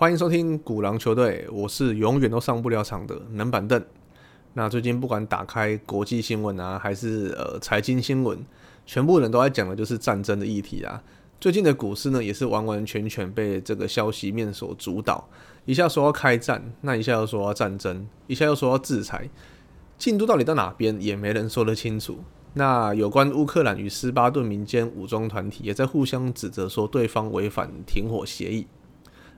欢迎收听古狼球队，我是永远都上不了场的冷板凳。那最近不管打开国际新闻啊，还是呃财经新闻，全部人都在讲的就是战争的议题啊。最近的股市呢，也是完完全全被这个消息面所主导，一下说要开战，那一下又说要战争，一下又说要制裁，进度到底到哪边也没人说得清楚。那有关乌克兰与斯巴顿民间武装团体也在互相指责说对方违反停火协议。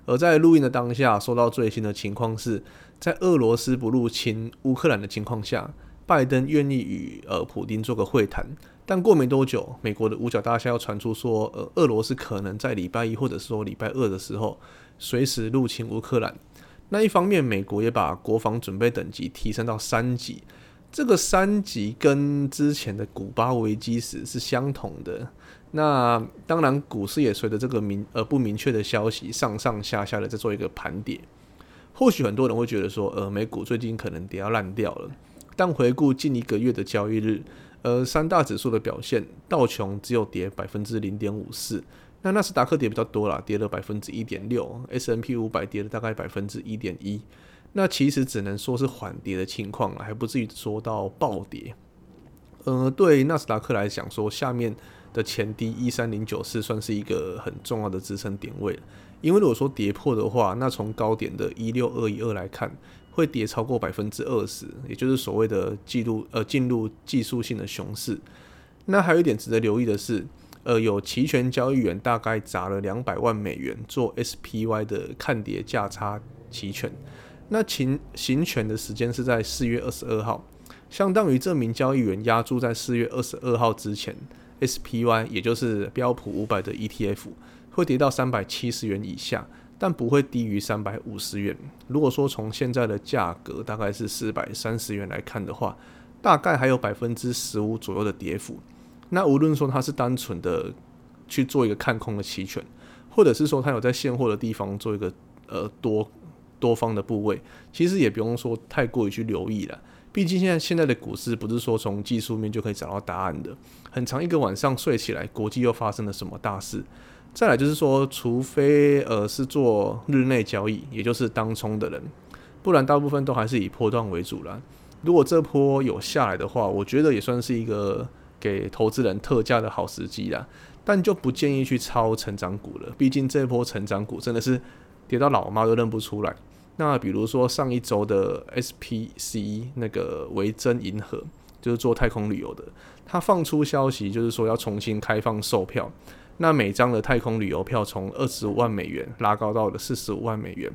而在录音的当下，收到最新的情况是，在俄罗斯不入侵乌克兰的情况下，拜登愿意与呃普丁做个会谈。但过没多久，美国的五角大厦要传出说，呃，俄罗斯可能在礼拜一或者说礼拜二的时候，随时入侵乌克兰。那一方面，美国也把国防准备等级提升到三级。这个三级跟之前的古巴危机时是相同的。那当然，股市也随着这个明呃不明确的消息上上下下的在做一个盘点。或许很多人会觉得说，呃，美股最近可能跌要烂掉了。但回顾近一个月的交易日，呃，三大指数的表现，道琼只有跌百分之零点五四，那纳斯达克跌比较多啦，跌了百分之一点六，S N P 五百跌了大概百分之一点一。那其实只能说是缓跌的情况了，还不至于说到暴跌。呃，对纳斯达克来讲，说下面的前低一三零九四算是一个很重要的支撑点位因为如果说跌破的话，那从高点的一六二一二来看，会跌超过百分之二十，也就是所谓的记录呃进入技术性的熊市。那还有一点值得留意的是，呃，有期权交易员大概砸了两百万美元做 SPY 的看跌价差期权。那行行权的时间是在四月二十二号，相当于这名交易员押注在四月二十二号之前，SPY 也就是标普五百的 ETF 会跌到三百七十元以下，但不会低于三百五十元。如果说从现在的价格大概是四百三十元来看的话，大概还有百分之十五左右的跌幅。那无论说它是单纯的去做一个看空的期权，或者是说它有在现货的地方做一个呃多。多方的部位，其实也不用说太过于去留意了。毕竟现在现在的股市不是说从技术面就可以找到答案的。很长一个晚上睡起来，国际又发生了什么大事？再来就是说，除非呃是做日内交易，也就是当冲的人，不然大部分都还是以波段为主了。如果这波有下来的话，我觉得也算是一个给投资人特价的好时机啦。但就不建议去抄成长股了，毕竟这波成长股真的是跌到老妈都认不出来。那比如说上一周的 SPC 那个维珍银河，就是做太空旅游的，它放出消息，就是说要重新开放售票。那每张的太空旅游票从二十五万美元拉高到了四十五万美元。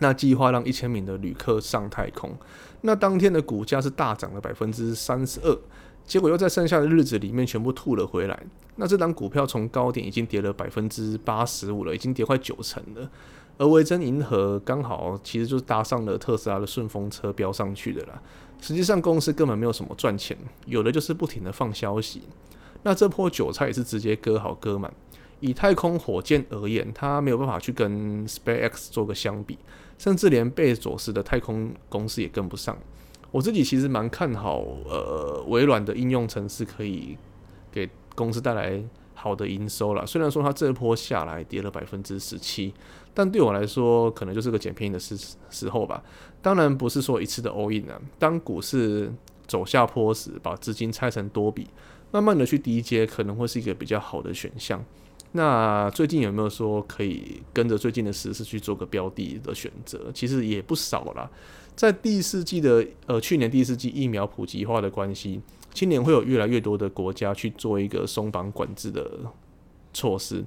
那计划让一千名的旅客上太空。那当天的股价是大涨了百分之三十二，结果又在剩下的日子里面全部吐了回来。那这张股票从高点已经跌了百分之八十五了，已经跌快九成了。而维珍银河刚好其实就是搭上了特斯拉的顺风车飙上去的啦。实际上公司根本没有什么赚钱，有的就是不停的放消息。那这波韭菜也是直接割好割满。以太空火箭而言，它没有办法去跟 SpaceX 做个相比，甚至连贝佐斯的太空公司也跟不上。我自己其实蛮看好呃微软的应用程式可以给公司带来。好的营收了，虽然说它这一波下来跌了百分之十七，但对我来说可能就是个捡便宜的时时候吧。当然不是说一次的 all in 啊，当股市走下坡时，把资金拆成多笔，慢慢的去低阶，可能会是一个比较好的选项。那最近有没有说可以跟着最近的时事去做个标的的选择？其实也不少啦。在第四季的呃去年第四季疫苗普及化的关系。今年会有越来越多的国家去做一个松绑管制的措施，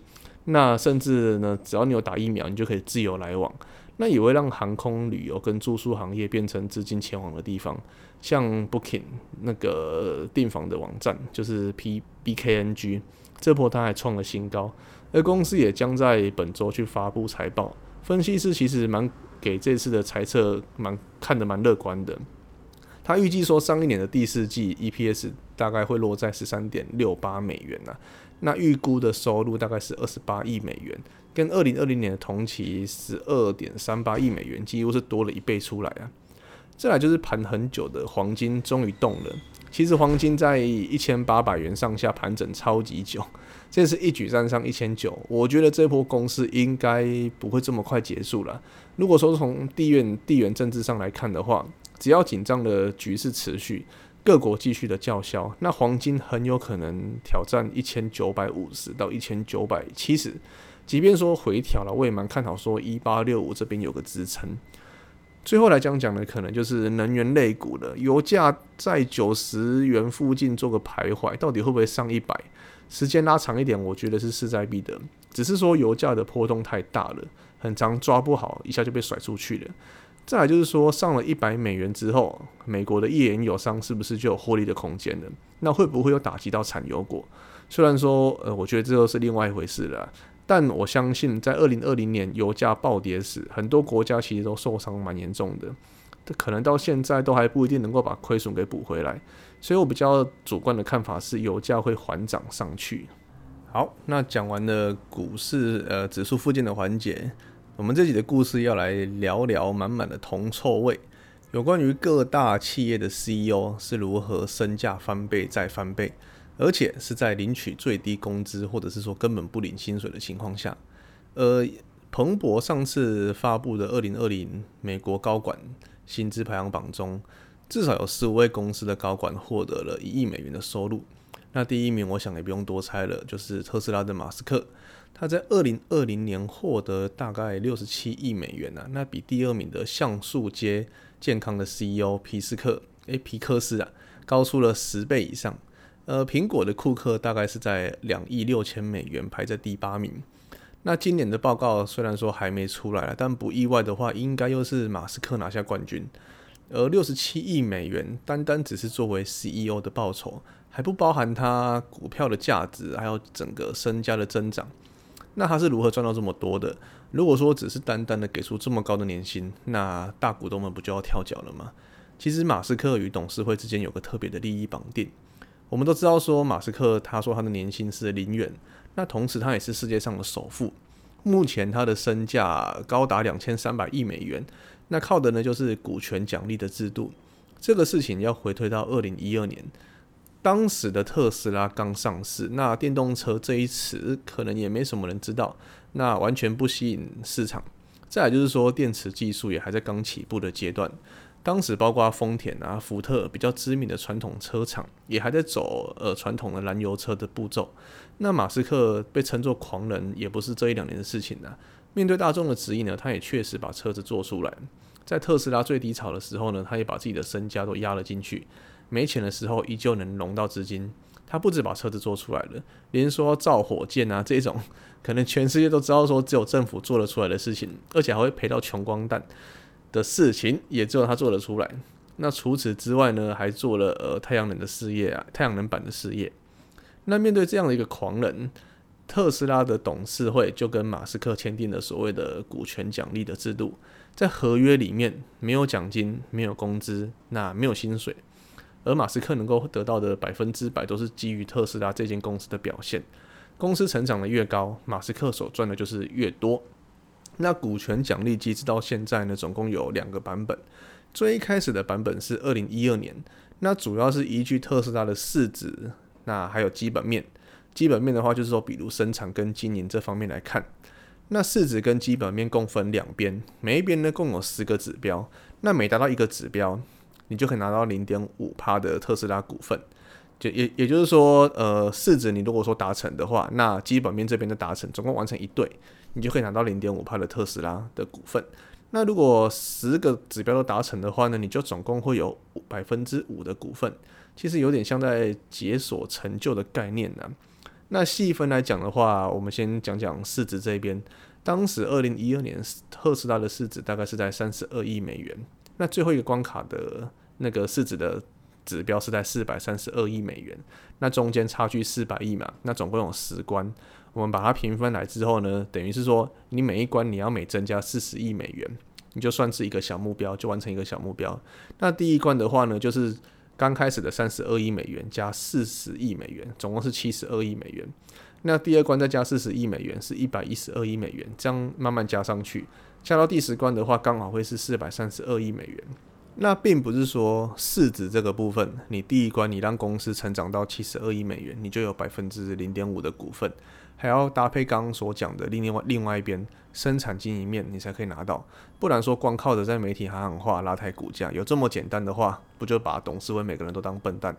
那甚至呢，只要你有打疫苗，你就可以自由来往。那也会让航空旅游跟住宿行业变成资金前往的地方，像 Booking 那个订房的网站，就是 P B K N G，这波它还创了新高，而公司也将在本周去发布财报。分析师其实蛮给这次的猜测蛮看得蛮乐观的。他预计说，上一年的第四季 EPS 大概会落在十三点六八美元呐，那预估的收入大概是二十八亿美元，跟二零二零年的同期十二点三八亿美元几乎是多了一倍出来啊。再来就是盘很久的黄金终于动了。其实黄金在一千八百元上下盘整超级久，这是一举站上一千九。我觉得这波攻势应该不会这么快结束了。如果说从地缘地缘政治上来看的话，只要紧张的局势持续，各国继续的叫嚣，那黄金很有可能挑战一千九百五十到一千九百七十。即便说回调了，我也蛮看好说一八六五这边有个支撑。最后来讲讲的，可能就是能源类股了。油价在九十元附近做个徘徊，到底会不会上一百？时间拉长一点，我觉得是势在必得。只是说油价的波动太大了，很长抓不好，一下就被甩出去了。再来就是说，上了一百美元之后，美国的页岩油商是不是就有获利的空间了？那会不会有打击到产油国？虽然说，呃，我觉得这又是另外一回事了。但我相信，在二零二零年油价暴跌时，很多国家其实都受伤蛮严重的，可能到现在都还不一定能够把亏损给补回来。所以我比较主观的看法是，油价会缓涨上去。好，那讲完了股市呃指数附近的环节，我们这集的故事要来聊聊满满的铜臭味，有关于各大企业的 CEO 是如何身价翻倍再翻倍。而且是在领取最低工资，或者是说根本不领薪水的情况下，呃，彭博上次发布的二零二零美国高管薪资排行榜中，至少有十五位公司的高管获得了一亿美元的收入。那第一名，我想也不用多猜了，就是特斯拉的马斯克，他在二零二零年获得大概六十七亿美元呐，那比第二名的橡树街健康的 CEO 皮斯克，诶，皮克斯啊，高出了十倍以上。呃，苹果的库克大概是在两亿六千美元排在第八名。那今年的报告虽然说还没出来了，但不意外的话，应该又是马斯克拿下冠军。而六十七亿美元单单只是作为 CEO 的报酬，还不包含他股票的价值，还有整个身家的增长。那他是如何赚到这么多的？如果说只是单单的给出这么高的年薪，那大股东们不就要跳脚了吗？其实马斯克与董事会之间有个特别的利益绑定。我们都知道，说马斯克他说他的年薪是零元，那同时他也是世界上的首富，目前他的身价高达两千三百亿美元，那靠的呢就是股权奖励的制度。这个事情要回推到二零一二年，当时的特斯拉刚上市，那电动车这一词可能也没什么人知道，那完全不吸引市场。再来就是说，电池技术也还在刚起步的阶段。当时包括丰田啊、福特比较知名的传统车厂，也还在走呃传统的燃油车的步骤。那马斯克被称作狂人，也不是这一两年的事情了。面对大众的质疑呢，他也确实把车子做出来。在特斯拉最低潮的时候呢，他也把自己的身家都压了进去。没钱的时候，依旧能融到资金。他不止把车子做出来了，连说造火箭啊这种，可能全世界都知道说只有政府做得出来的事情，而且还会赔到穷光蛋。的事情也只有他做得出来。那除此之外呢，还做了呃太阳能的事业啊，太阳能板的事业。那面对这样的一个狂人，特斯拉的董事会就跟马斯克签订了所谓的股权奖励的制度，在合约里面没有奖金，没有工资，那没有薪水，而马斯克能够得到的百分之百都是基于特斯拉这间公司的表现。公司成长的越高，马斯克所赚的就是越多。那股权奖励机制到现在呢，总共有两个版本。最一开始的版本是二零一二年，那主要是依据特斯拉的市值，那还有基本面。基本面的话，就是说，比如生产跟经营这方面来看，那市值跟基本面共分两边，每一边呢共有十个指标。那每达到一个指标，你就可以拿到零点五趴的特斯拉股份。就也也就是说，呃，市值你如果说达成的话，那基本面这边的达成，总共完成一对。你就可以拿到零点五帕的特斯拉的股份。那如果十个指标都达成的话呢，你就总共会有百分之五的股份。其实有点像在解锁成就的概念呢。那细分来讲的话，我们先讲讲市值这边。当时二零一二年特斯拉的市值大概是在三十二亿美元。那最后一个关卡的那个市值的指标是在四百三十二亿美元。那中间差距四百亿嘛，那总共有十关。我们把它平分来之后呢，等于是说，你每一关你要每增加四十亿美元，你就算是一个小目标，就完成一个小目标。那第一关的话呢，就是刚开始的三十二亿美元加四十亿美元，总共是七十二亿美元。那第二关再加四十亿美元，是一百一十二亿美元，这样慢慢加上去，下到第十关的话，刚好会是四百三十二亿美元。那并不是说市值这个部分，你第一关你让公司成长到七十二亿美元，你就有百分之零点五的股份，还要搭配刚刚所讲的另外另外一边生产经营面，你才可以拿到。不然说光靠着在媒体喊喊话拉抬股价，有这么简单的话，不就把董事会每个人都当笨蛋？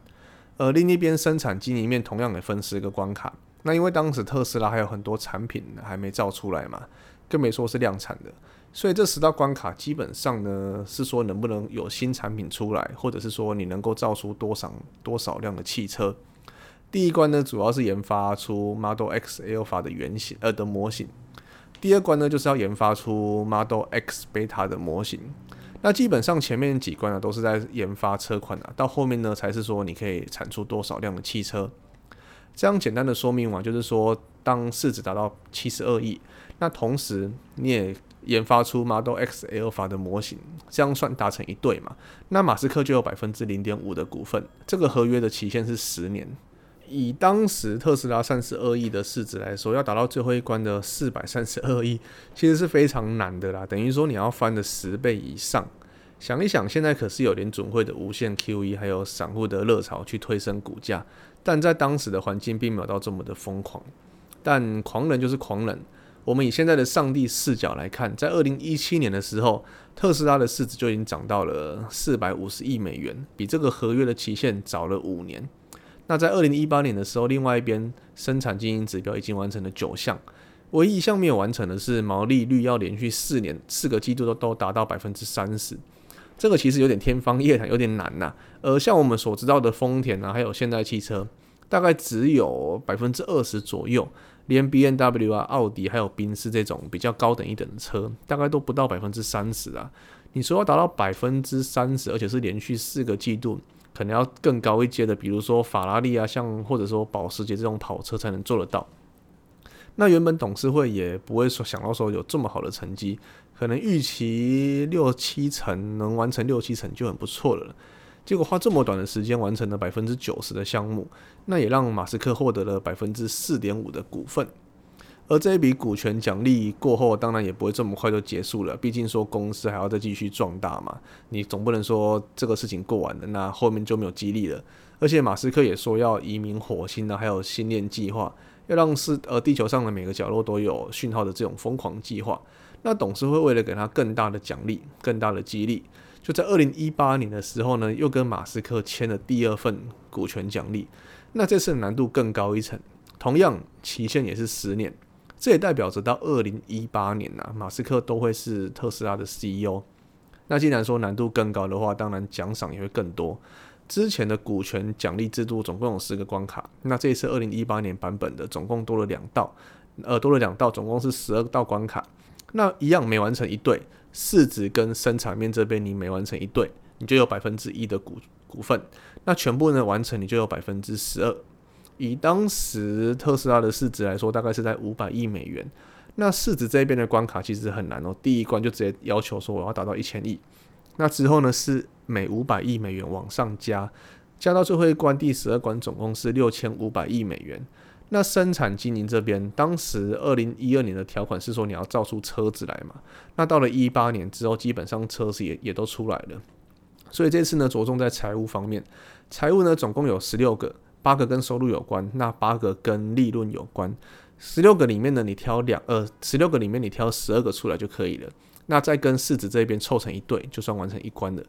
而另一边生产经营面同样也分十个关卡。那因为当时特斯拉还有很多产品还没造出来嘛，更没说是量产的。所以这十道关卡基本上呢，是说能不能有新产品出来，或者是说你能够造出多少多少辆的汽车。第一关呢，主要是研发出 Model X Alpha 的原型呃的模型。第二关呢，就是要研发出 Model X Beta 的模型。那基本上前面几关呢，都是在研发车款啊，到后面呢，才是说你可以产出多少辆的汽车。这样简单的说明完，就是说当市值达到七十二亿，那同时你也研发出 Model X Alpha 的模型，这样算达成一对嘛？那马斯克就有百分之零点五的股份。这个合约的期限是十年。以当时特斯拉三十二亿的市值来说，要达到最后一关的四百三十二亿，其实是非常难的啦。等于说你要翻的十倍以上。想一想，现在可是有联准会的无限 QE，还有散户的热潮去推升股价，但在当时的环境并没有到这么的疯狂。但狂人就是狂人。我们以现在的上帝视角来看，在二零一七年的时候，特斯拉的市值就已经涨到了四百五十亿美元，比这个合约的期限早了五年。那在二零一八年的时候，另外一边生产经营指标已经完成了九项，唯一一项没有完成的是毛利率要连续四年四个季度都都达到百分之三十，这个其实有点天方夜谭，有点难呐。而像我们所知道的丰田啊，还有现代汽车，大概只有百分之二十左右。连 B N W 啊、奥迪还有宾士这种比较高等一等的车，大概都不到百分之三十啊。你说要达到百分之三十，而且是连续四个季度，可能要更高一阶的，比如说法拉利啊，像或者说保时捷这种跑车才能做得到。那原本董事会也不会说想到说有这么好的成绩，可能预期六七成能完成六七成就很不错了。结果花这么短的时间完成了百分之九十的项目，那也让马斯克获得了百分之四点五的股份。而这一笔股权奖励过后，当然也不会这么快就结束了。毕竟说公司还要再继续壮大嘛，你总不能说这个事情过完了，那后面就没有激励了。而且马斯克也说要移民火星呢，还有星链计划，要让是呃地球上的每个角落都有讯号的这种疯狂计划。那董事会为了给他更大的奖励、更大的激励。就在二零一八年的时候呢，又跟马斯克签了第二份股权奖励。那这次难度更高一层，同样期限也是十年。这也代表着到二零一八年呐，马斯克都会是特斯拉的 CEO。那既然说难度更高的话，当然奖赏也会更多。之前的股权奖励制度总共有十个关卡，那这一次二零一八年版本的总共多了两道，呃，多了两道，总共是十二道关卡。那一样没完成一对。市值跟生产面这边你每完成一对，你就有百分之一的股股份。那全部呢完成，你就有百分之十二。以当时特斯拉的市值来说，大概是在五百亿美元。那市值这边的关卡其实很难哦。第一关就直接要求说我要达到一千亿。那之后呢是每五百亿美元往上加，加到最后一关第十二关总共是六千五百亿美元。那生产经营这边，当时二零一二年的条款是说你要造出车子来嘛？那到了一八年之后，基本上车子也也都出来了。所以这次呢，着重在财务方面，财务呢总共有十六个，八个跟收入有关，那八个跟利润有关。十六个里面呢，你挑两呃，十六个里面你挑十二个出来就可以了。那再跟市值这边凑成一对，就算完成一关了。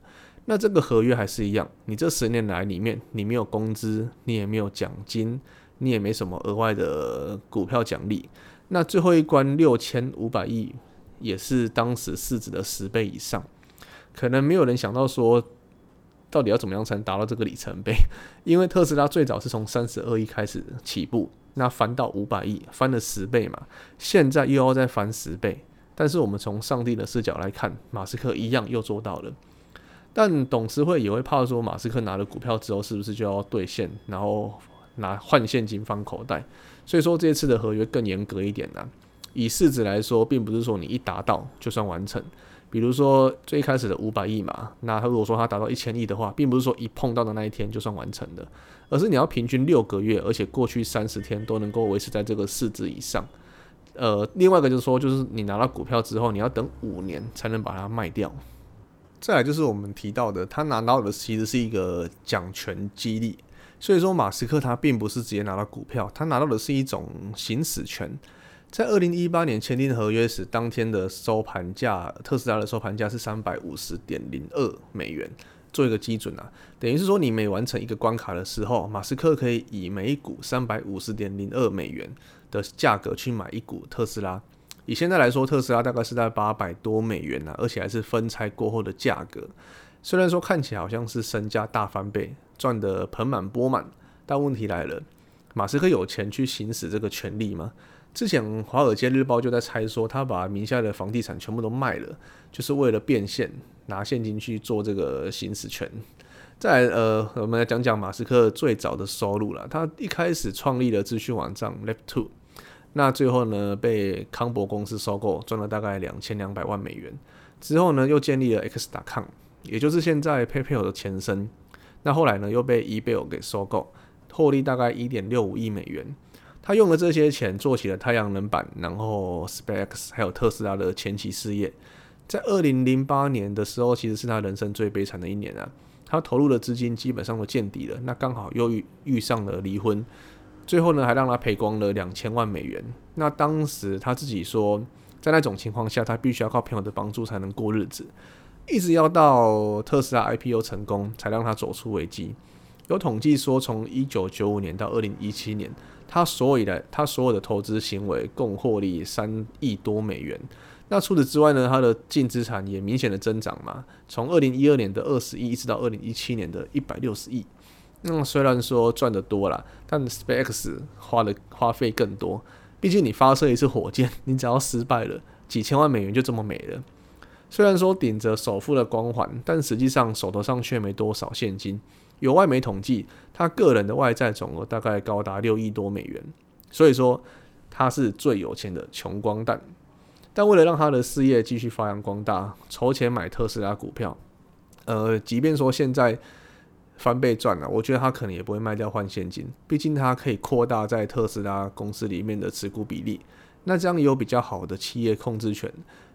那这个合约还是一样，你这十年来里面，你没有工资，你也没有奖金。你也没什么额外的股票奖励，那最后一关六千五百亿也是当时市值的十倍以上，可能没有人想到说，到底要怎么样才能达到这个里程碑？因为特斯拉最早是从三十二亿开始起步，那翻到五百亿，翻了十倍嘛，现在又要再翻十倍，但是我们从上帝的视角来看，马斯克一样又做到了，但董事会也会怕说，马斯克拿了股票之后是不是就要兑现，然后？拿换现金放口袋，所以说这次的合约更严格一点呢。以市值来说，并不是说你一达到就算完成。比如说最开始的五百亿嘛，那他如果说他达到一千亿的话，并不是说一碰到的那一天就算完成的，而是你要平均六个月，而且过去三十天都能够维持在这个市值以上。呃，另外一个就是说，就是你拿到股票之后，你要等五年才能把它卖掉。再来就是我们提到的，他拿到的其实是一个奖权激励，所以说马斯克他并不是直接拿到股票，他拿到的是一种行使权。在二零一八年签订合约时，当天的收盘价，特斯拉的收盘价是三百五十点零二美元，做一个基准啊，等于是说你每完成一个关卡的时候，马斯克可以以每股三百五十点零二美元的价格去买一股特斯拉。以现在来说，特斯拉大概是在八百多美元呢，而且还是分拆过后的价格。虽然说看起来好像是身价大翻倍，赚得盆满钵满，但问题来了，马斯克有钱去行使这个权利吗？之前《华尔街日报》就在猜说，他把名下的房地产全部都卖了，就是为了变现，拿现金去做这个行使权。再，呃，我们来讲讲马斯克最早的收入了。他一开始创立了资讯网站 Left Two，那最后呢被康博公司收购，赚了大概两千两百万美元。之后呢又建立了 X.com，也就是现在 PayPal 的前身。那后来呢又被 eBay 给收购，获利大概一点六五亿美元。他用了这些钱做起了太阳能板，然后 SpaceX 还有特斯拉的前期事业。在二零零八年的时候，其实是他人生最悲惨的一年啊。他投入的资金基本上都见底了，那刚好又遇遇上了离婚，最后呢还让他赔光了两千万美元。那当时他自己说，在那种情况下，他必须要靠朋友的帮助才能过日子，一直要到特斯拉 IPO 成功，才让他走出危机。有统计说，从一九九五年到二零一七年，他所有的他所有的投资行为共获利三亿多美元。那除此之外呢，他的净资产也明显的增长嘛，从二零一二年的二十亿，一直到二零一七年的一百六十亿。那虽然说赚的多了，但 SpaceX 花的花费更多。毕竟你发射一次火箭，你只要失败了，几千万美元就这么没了。虽然说顶着首富的光环，但实际上手头上却没多少现金。有外媒统计，他个人的外债总额大概高达六亿多美元，所以说他是最有钱的穷光蛋。但为了让他的事业继续发扬光大，筹钱买特斯拉股票，呃，即便说现在翻倍赚了，我觉得他可能也不会卖掉换现金，毕竟他可以扩大在特斯拉公司里面的持股比例，那这样也有比较好的企业控制权。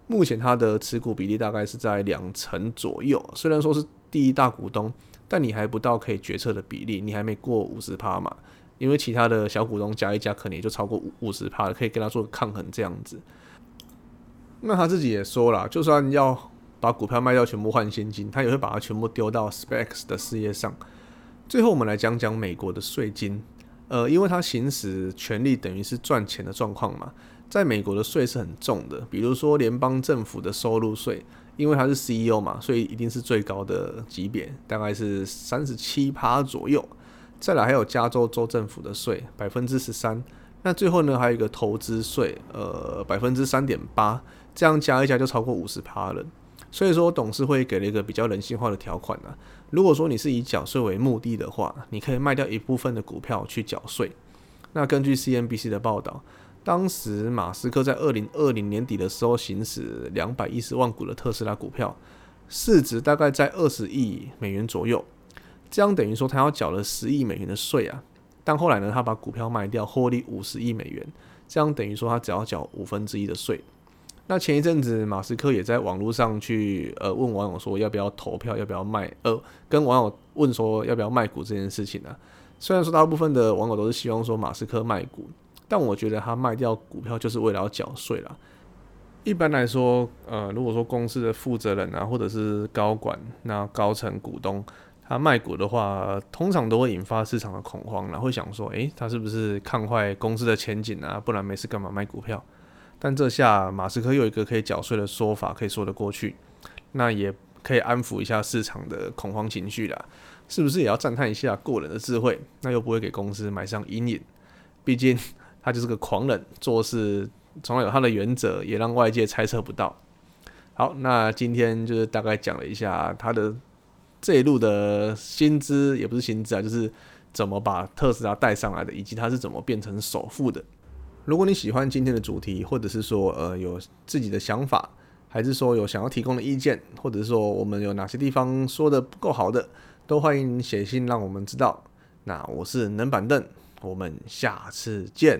目前他的持股比例大概是在两成左右，虽然说是第一大股东。但你还不到可以决策的比例，你还没过五十趴嘛？因为其他的小股东加一加，可能也就超过五五十趴了，可以跟他做抗衡这样子。那他自己也说了，就算要把股票卖掉全部换现金，他也会把它全部丢到 Specs 的事业上。最后我们来讲讲美国的税金，呃，因为他行使权利等于是赚钱的状况嘛，在美国的税是很重的，比如说联邦政府的收入税。因为他是 CEO 嘛，所以一定是最高的级别，大概是三十七趴左右。再来还有加州州政府的税，百分之十三。那最后呢，还有一个投资税，呃，百分之三点八，这样加一加就超过五十趴了。所以说，董事会给了一个比较人性化的条款啊。如果说你是以缴税为目的的话，你可以卖掉一部分的股票去缴税。那根据 CNBC 的报道。当时马斯克在二零二零年底的时候行使两百一十万股的特斯拉股票，市值大概在二十亿美元左右，这样等于说他要缴了十亿美元的税啊。但后来呢，他把股票卖掉，获利五十亿美元，这样等于说他只要缴五分之一的税。那前一阵子马斯克也在网络上去呃问网友说要不要投票，要不要卖，呃跟网友问说要不要卖股这件事情呢？虽然说大部分的网友都是希望说马斯克卖股。但我觉得他卖掉股票就是为了要缴税啦。一般来说，呃，如果说公司的负责人啊，或者是高管、那高层股东，他卖股的话，通常都会引发市场的恐慌然后，会想说，诶，他是不是看坏公司的前景啊？不然没事干嘛卖股票？但这下马斯克有一个可以缴税的说法，可以说得过去，那也可以安抚一下市场的恐慌情绪啦。是不是也要赞叹一下过人的智慧？那又不会给公司埋上阴影，毕竟。他就是个狂人，做事从来有他的原则，也让外界猜测不到。好，那今天就是大概讲了一下他的这一路的薪资，也不是薪资啊，就是怎么把特斯拉带上来的，以及他是怎么变成首富的。如果你喜欢今天的主题，或者是说呃有自己的想法，还是说有想要提供的意见，或者是说我们有哪些地方说的不够好的，都欢迎写信让我们知道。那我是能板凳。我们下次见。